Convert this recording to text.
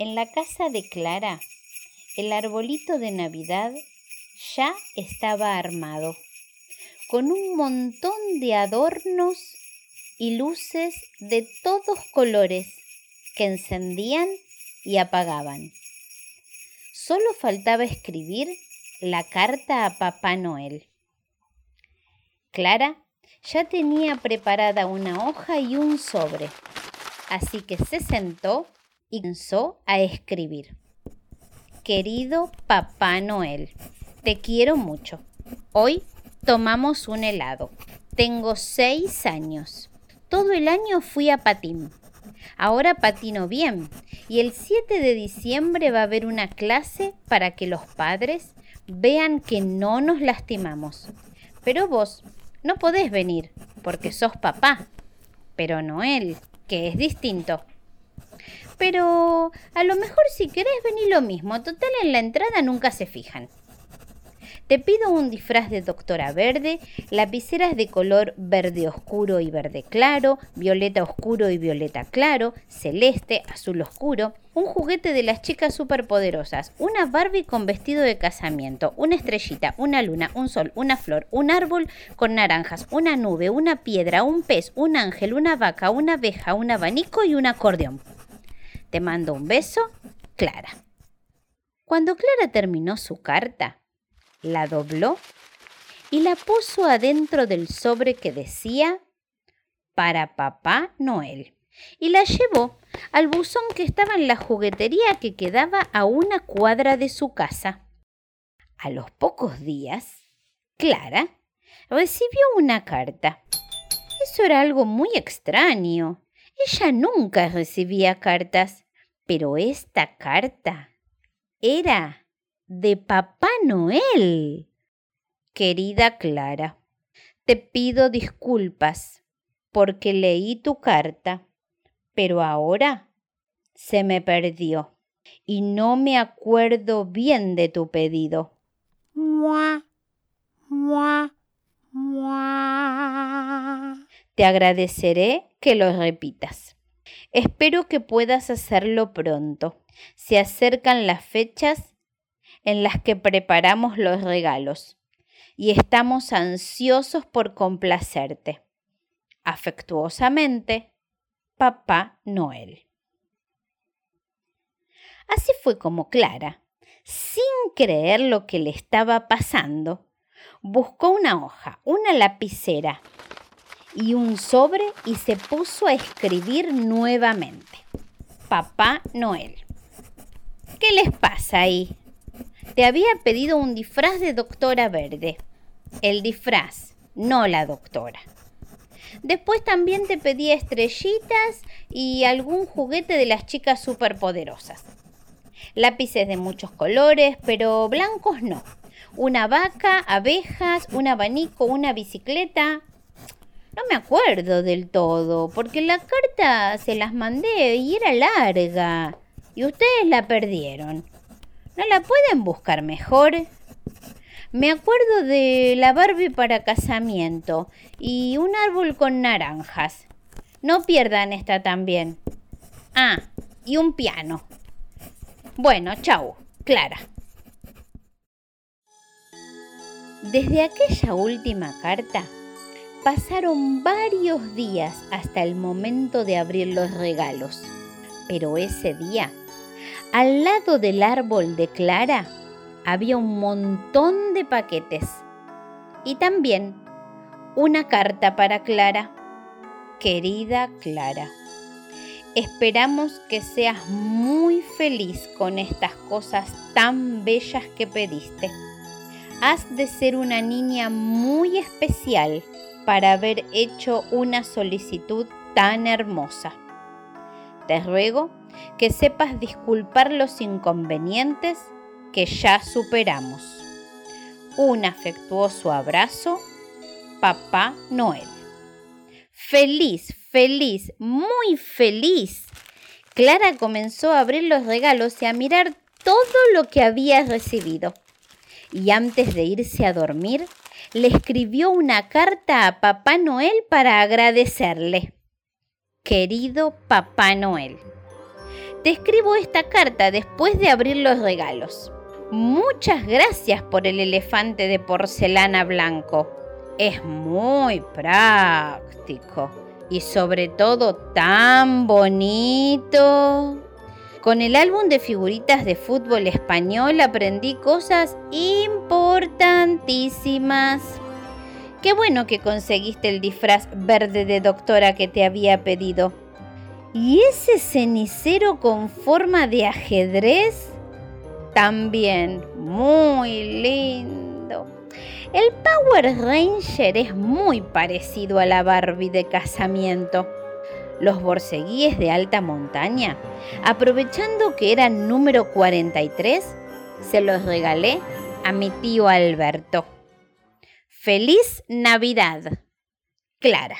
En la casa de Clara, el arbolito de Navidad ya estaba armado, con un montón de adornos y luces de todos colores que encendían y apagaban. Solo faltaba escribir la carta a Papá Noel. Clara ya tenía preparada una hoja y un sobre, así que se sentó y comenzó a escribir. Querido Papá Noel, te quiero mucho. Hoy tomamos un helado. Tengo seis años. Todo el año fui a patín. Ahora patino bien y el 7 de diciembre va a haber una clase para que los padres vean que no nos lastimamos. Pero vos no podés venir porque sos papá. Pero Noel, que es distinto, pero a lo mejor si querés venir lo mismo, total en la entrada nunca se fijan. Te pido un disfraz de doctora verde, lapiceras de color verde oscuro y verde claro, violeta oscuro y violeta claro, celeste, azul oscuro, un juguete de las chicas superpoderosas, una Barbie con vestido de casamiento, una estrellita, una luna, un sol, una flor, un árbol con naranjas, una nube, una piedra, un pez, un ángel, una vaca, una abeja, un abanico y un acordeón. Te mando un beso, Clara. Cuando Clara terminó su carta, la dobló y la puso adentro del sobre que decía para Papá Noel y la llevó al buzón que estaba en la juguetería que quedaba a una cuadra de su casa. A los pocos días, Clara recibió una carta. Eso era algo muy extraño. Ella nunca recibía cartas, pero esta carta era de Papá Noel. Querida Clara, te pido disculpas porque leí tu carta, pero ahora se me perdió y no me acuerdo bien de tu pedido. Mua, mua, mua. Te agradeceré que lo repitas. Espero que puedas hacerlo pronto. Se acercan las fechas en las que preparamos los regalos y estamos ansiosos por complacerte. Afectuosamente, Papá Noel. Así fue como Clara, sin creer lo que le estaba pasando, buscó una hoja, una lapicera y un sobre y se puso a escribir nuevamente. Papá Noel. ¿Qué les pasa ahí? Te había pedido un disfraz de doctora verde. El disfraz, no la doctora. Después también te pedí estrellitas y algún juguete de las chicas superpoderosas. Lápices de muchos colores, pero blancos no. Una vaca, abejas, un abanico, una bicicleta, no me acuerdo del todo, porque la carta se las mandé y era larga. Y ustedes la perdieron. ¿No la pueden buscar mejor? Me acuerdo de la Barbie para casamiento y un árbol con naranjas. No pierdan esta también. Ah, y un piano. Bueno, chau, Clara. Desde aquella última carta, Pasaron varios días hasta el momento de abrir los regalos, pero ese día, al lado del árbol de Clara, había un montón de paquetes y también una carta para Clara. Querida Clara, esperamos que seas muy feliz con estas cosas tan bellas que pediste. Has de ser una niña muy especial para haber hecho una solicitud tan hermosa. Te ruego que sepas disculpar los inconvenientes que ya superamos. Un afectuoso abrazo, Papá Noel. Feliz, feliz, muy feliz. Clara comenzó a abrir los regalos y a mirar todo lo que había recibido. Y antes de irse a dormir, le escribió una carta a Papá Noel para agradecerle. Querido Papá Noel, te escribo esta carta después de abrir los regalos. Muchas gracias por el elefante de porcelana blanco. Es muy práctico y sobre todo tan bonito. Con el álbum de figuritas de fútbol español aprendí cosas importantísimas. Qué bueno que conseguiste el disfraz verde de doctora que te había pedido. ¿Y ese cenicero con forma de ajedrez? También muy lindo. El Power Ranger es muy parecido a la Barbie de casamiento los borceguíes de alta montaña, aprovechando que eran número 43, se los regalé a mi tío Alberto. ¡Feliz Navidad! Clara.